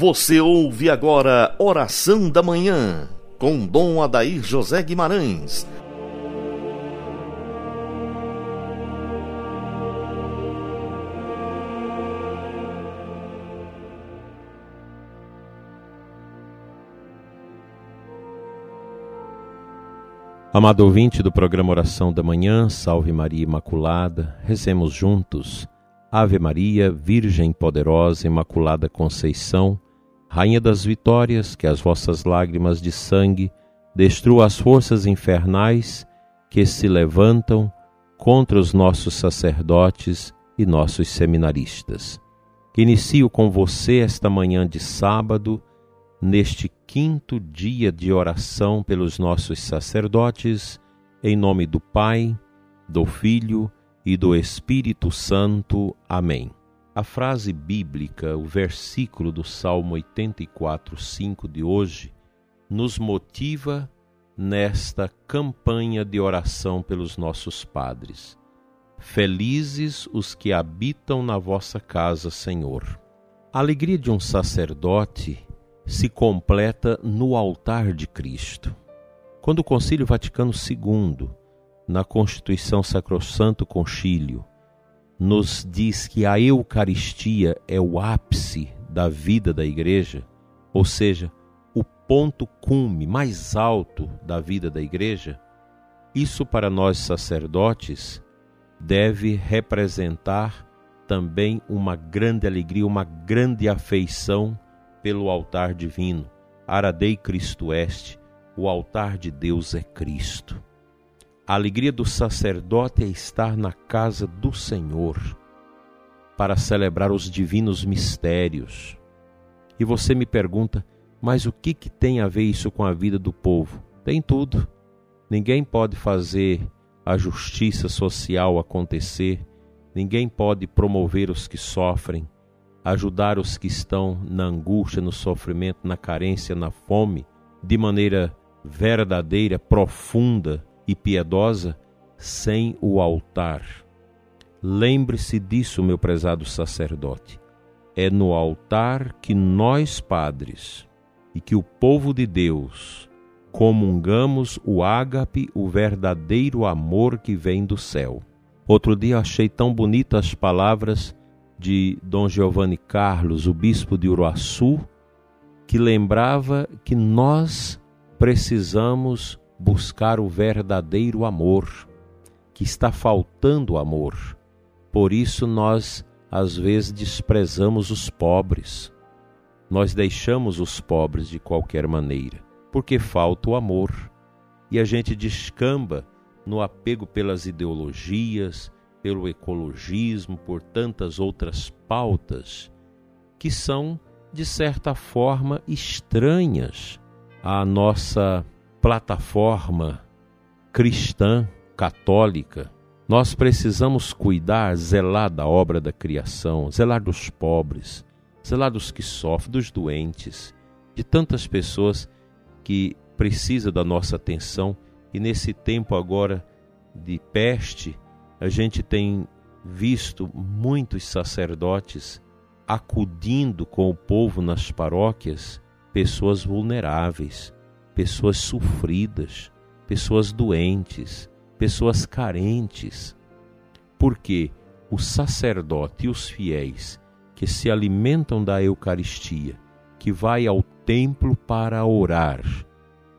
Você ouve agora Oração da Manhã, com Dom Adair José Guimarães. Amado ouvinte do programa Oração da Manhã, Salve Maria Imaculada, rezemos juntos. Ave Maria, Virgem poderosa, Imaculada Conceição, Rainha das Vitórias, que as vossas lágrimas de sangue destruam as forças infernais que se levantam contra os nossos sacerdotes e nossos seminaristas. Inicio com você esta manhã de sábado neste quinto dia de oração pelos nossos sacerdotes, em nome do Pai, do Filho e do Espírito Santo. Amém. A frase bíblica, o versículo do Salmo 84, 5 de hoje, nos motiva nesta campanha de oração pelos nossos padres. Felizes os que habitam na vossa casa, Senhor. A alegria de um sacerdote se completa no altar de Cristo. Quando o Concílio Vaticano II, na Constituição Sacrosanto Concílio, nos diz que a Eucaristia é o ápice da vida da Igreja, ou seja, o ponto cume mais alto da vida da Igreja, isso para nós sacerdotes deve representar também uma grande alegria, uma grande afeição pelo altar divino. Aradei Cristo Este, o altar de Deus é Cristo. A alegria do sacerdote é estar na casa do Senhor para celebrar os divinos mistérios. E você me pergunta, mas o que, que tem a ver isso com a vida do povo? Tem tudo. Ninguém pode fazer a justiça social acontecer, ninguém pode promover os que sofrem, ajudar os que estão na angústia, no sofrimento, na carência, na fome, de maneira verdadeira, profunda e piedosa, sem o altar. Lembre-se disso, meu prezado sacerdote. É no altar que nós, padres, e que o povo de Deus comungamos o ágape, o verdadeiro amor que vem do céu. Outro dia achei tão bonitas as palavras de Dom Giovanni Carlos, o bispo de Uruaçu, que lembrava que nós precisamos buscar o verdadeiro amor, que está faltando amor. Por isso nós às vezes desprezamos os pobres. Nós deixamos os pobres de qualquer maneira, porque falta o amor. E a gente descamba no apego pelas ideologias, pelo ecologismo, por tantas outras pautas que são, de certa forma, estranhas à nossa plataforma cristã, católica. Nós precisamos cuidar, zelar da obra da criação, zelar dos pobres, zelar dos que sofrem, dos doentes, de tantas pessoas que precisam da nossa atenção e nesse tempo agora de peste, a gente tem visto muitos sacerdotes acudindo com o povo nas paróquias, pessoas vulneráveis, pessoas sofridas, pessoas doentes, pessoas carentes. Porque o sacerdote e os fiéis que se alimentam da Eucaristia, que vai ao templo para orar,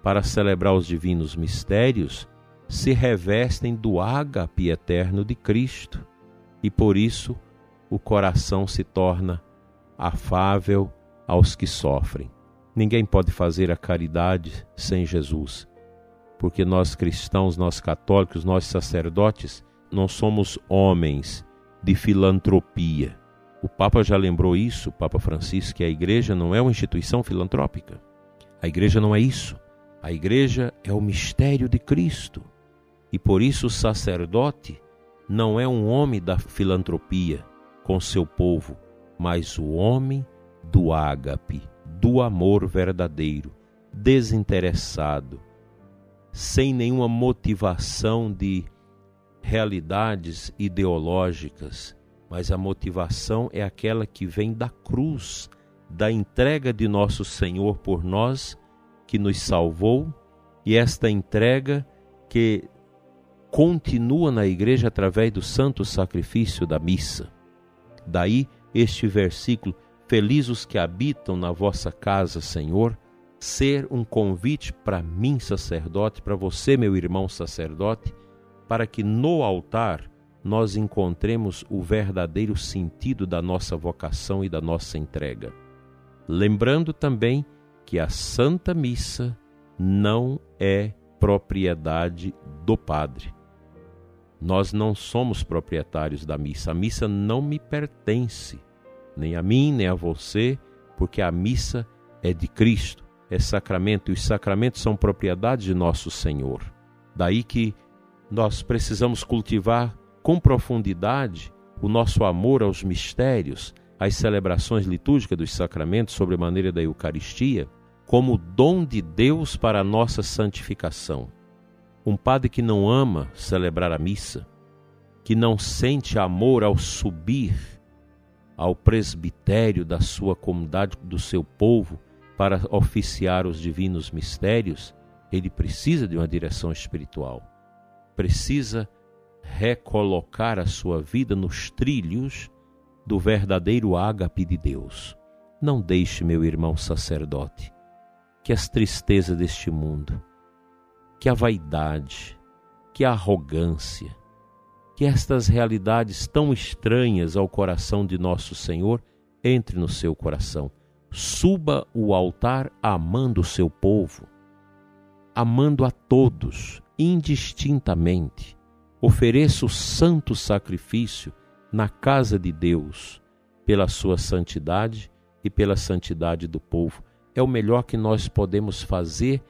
para celebrar os divinos mistérios, se revestem do ágape eterno de Cristo e por isso o coração se torna afável aos que sofrem. Ninguém pode fazer a caridade sem Jesus, porque nós cristãos, nós católicos, nós sacerdotes, não somos homens de filantropia. O Papa já lembrou isso, o Papa Francisco, que a igreja não é uma instituição filantrópica. A igreja não é isso. A igreja é o mistério de Cristo. E por isso o sacerdote não é um homem da filantropia com seu povo, mas o homem do ágape, do amor verdadeiro, desinteressado, sem nenhuma motivação de realidades ideológicas, mas a motivação é aquela que vem da cruz, da entrega de nosso Senhor por nós, que nos salvou, e esta entrega que continua na igreja através do santo sacrifício da missa. Daí este versículo: Felizes os que habitam na vossa casa, Senhor, ser um convite para mim, sacerdote, para você, meu irmão sacerdote, para que no altar nós encontremos o verdadeiro sentido da nossa vocação e da nossa entrega. Lembrando também que a Santa Missa não é propriedade do Padre. Nós não somos proprietários da missa. A missa não me pertence, nem a mim, nem a você, porque a missa é de Cristo, é sacramento e os sacramentos são propriedade de nosso Senhor. Daí que nós precisamos cultivar com profundidade o nosso amor aos mistérios, às celebrações litúrgicas dos sacramentos, sobre maneira da Eucaristia, como dom de Deus para a nossa santificação. Um padre que não ama celebrar a missa, que não sente amor ao subir ao presbitério da sua comunidade, do seu povo, para oficiar os divinos mistérios, ele precisa de uma direção espiritual. Precisa recolocar a sua vida nos trilhos do verdadeiro ágape de Deus. Não deixe, meu irmão sacerdote, que as tristezas deste mundo, que a vaidade, que a arrogância, que estas realidades tão estranhas ao coração de nosso Senhor entre no seu coração. Suba o altar amando o seu povo, amando a todos, indistintamente ofereça o santo sacrifício na casa de Deus, pela sua santidade e pela santidade do povo. É o melhor que nós podemos fazer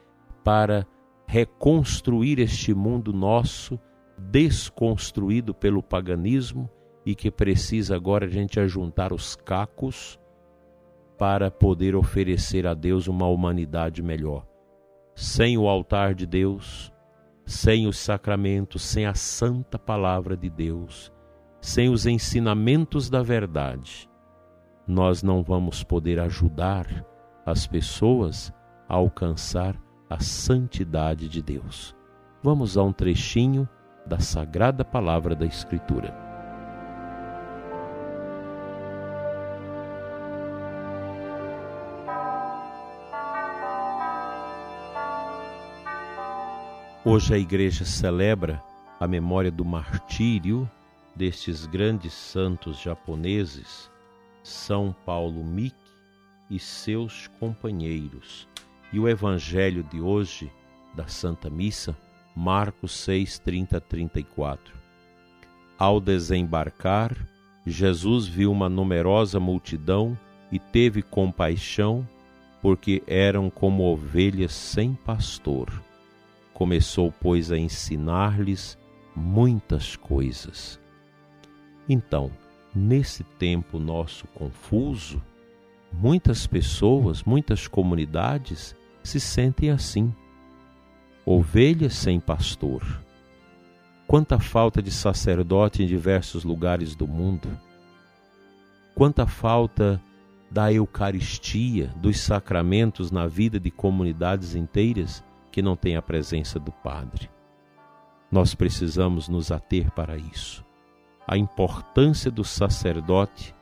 para reconstruir este mundo nosso, desconstruído pelo paganismo e que precisa agora a gente ajuntar os cacos para poder oferecer a Deus uma humanidade melhor. Sem o altar de Deus, sem os sacramentos, sem a santa palavra de Deus, sem os ensinamentos da verdade, nós não vamos poder ajudar as pessoas a alcançar a santidade de Deus. Vamos a um trechinho da sagrada palavra da Escritura. Hoje a igreja celebra a memória do martírio destes grandes santos japoneses, São Paulo Miki e seus companheiros. E o evangelho de hoje da Santa Missa, Marcos 6, 30 34. Ao desembarcar, Jesus viu uma numerosa multidão e teve compaixão, porque eram como ovelhas sem pastor Começou, pois, a ensinar-lhes muitas coisas. Então, nesse tempo nosso confuso, muitas pessoas, muitas comunidades se sentem assim. Ovelhas sem pastor. Quanta falta de sacerdote em diversos lugares do mundo. Quanta falta da Eucaristia, dos sacramentos na vida de comunidades inteiras que não tem a presença do Padre. Nós precisamos nos ater para isso. A importância do sacerdote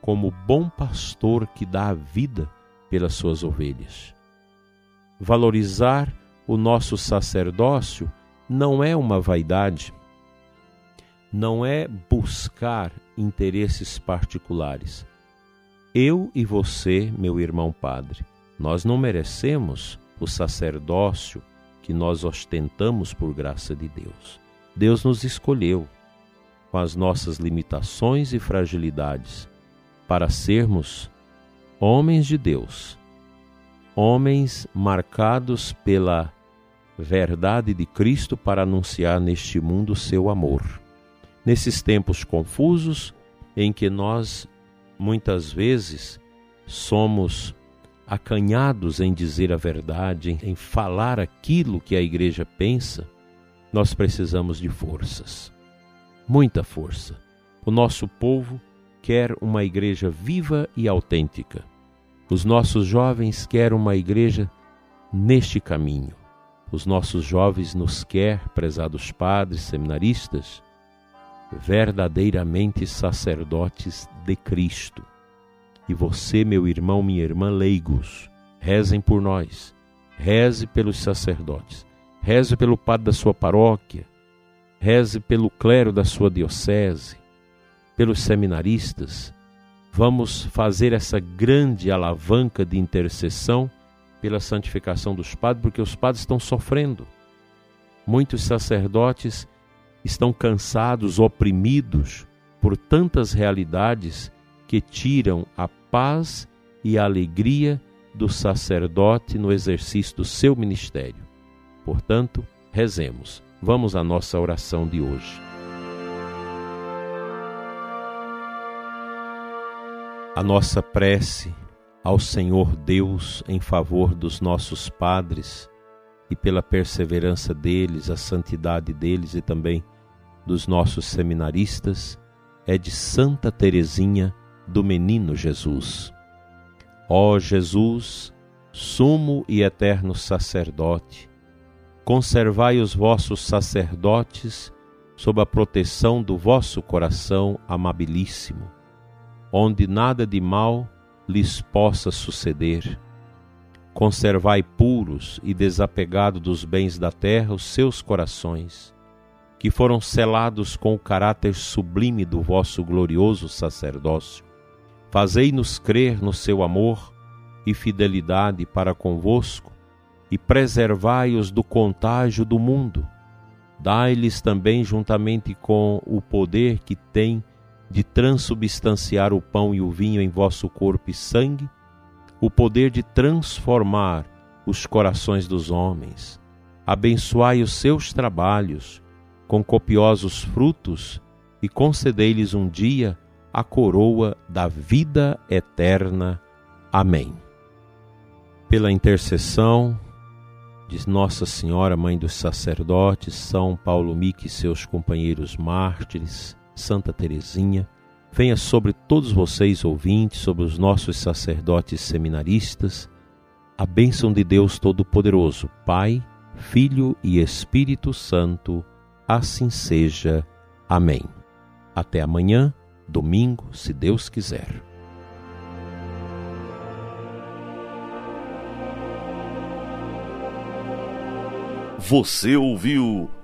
como bom pastor que dá a vida pelas suas ovelhas. Valorizar o nosso sacerdócio não é uma vaidade, não é buscar interesses particulares. Eu e você, meu irmão padre, nós não merecemos o sacerdócio que nós ostentamos por graça de Deus. Deus nos escolheu, com as nossas limitações e fragilidades, para sermos homens de Deus, homens marcados pela verdade de Cristo para anunciar neste mundo seu amor. Nesses tempos confusos em que nós muitas vezes somos acanhados em dizer a verdade, em falar aquilo que a igreja pensa, nós precisamos de forças, muita força. O nosso povo quer uma igreja viva e autêntica, Os nossos jovens querem uma igreja neste caminho. Os nossos jovens nos quer, prezados padres, seminaristas, verdadeiramente sacerdotes de Cristo. E você, meu irmão, minha irmã, leigos, rezem por nós, reze pelos sacerdotes, reze pelo padre da sua paróquia, reze pelo clero da sua diocese, pelos seminaristas. Vamos fazer essa grande alavanca de intercessão pela santificação dos padres, porque os padres estão sofrendo. Muitos sacerdotes estão cansados, oprimidos por tantas realidades que tiram a paz e a alegria do sacerdote no exercício do seu ministério. Portanto, rezemos. Vamos à nossa oração de hoje. A nossa prece ao Senhor Deus em favor dos nossos padres e pela perseverança deles, a santidade deles e também dos nossos seminaristas é de Santa Teresinha do Menino Jesus. Ó Jesus, sumo e eterno sacerdote, conservai os vossos sacerdotes sob a proteção do vosso coração amabilíssimo, onde nada de mal lhes possa suceder. Conservai puros e desapegados dos bens da terra os seus corações, que foram selados com o caráter sublime do vosso glorioso sacerdócio. Fazei-nos crer no seu amor e fidelidade para convosco, e preservai-os do contágio do mundo. Dai-lhes também, juntamente com o poder que tem de transubstanciar o pão e o vinho em vosso corpo e sangue, o poder de transformar os corações dos homens. Abençoai os seus trabalhos com copiosos frutos e concedei-lhes um dia a coroa da vida eterna. Amém. Pela intercessão de Nossa Senhora, Mãe dos Sacerdotes, São Paulo Mique e seus companheiros mártires, Santa Teresinha, venha sobre todos vocês ouvintes, sobre os nossos sacerdotes seminaristas, a bênção de Deus Todo-Poderoso, Pai, Filho e Espírito Santo, assim seja. Amém. Até amanhã, domingo, se Deus quiser. Você ouviu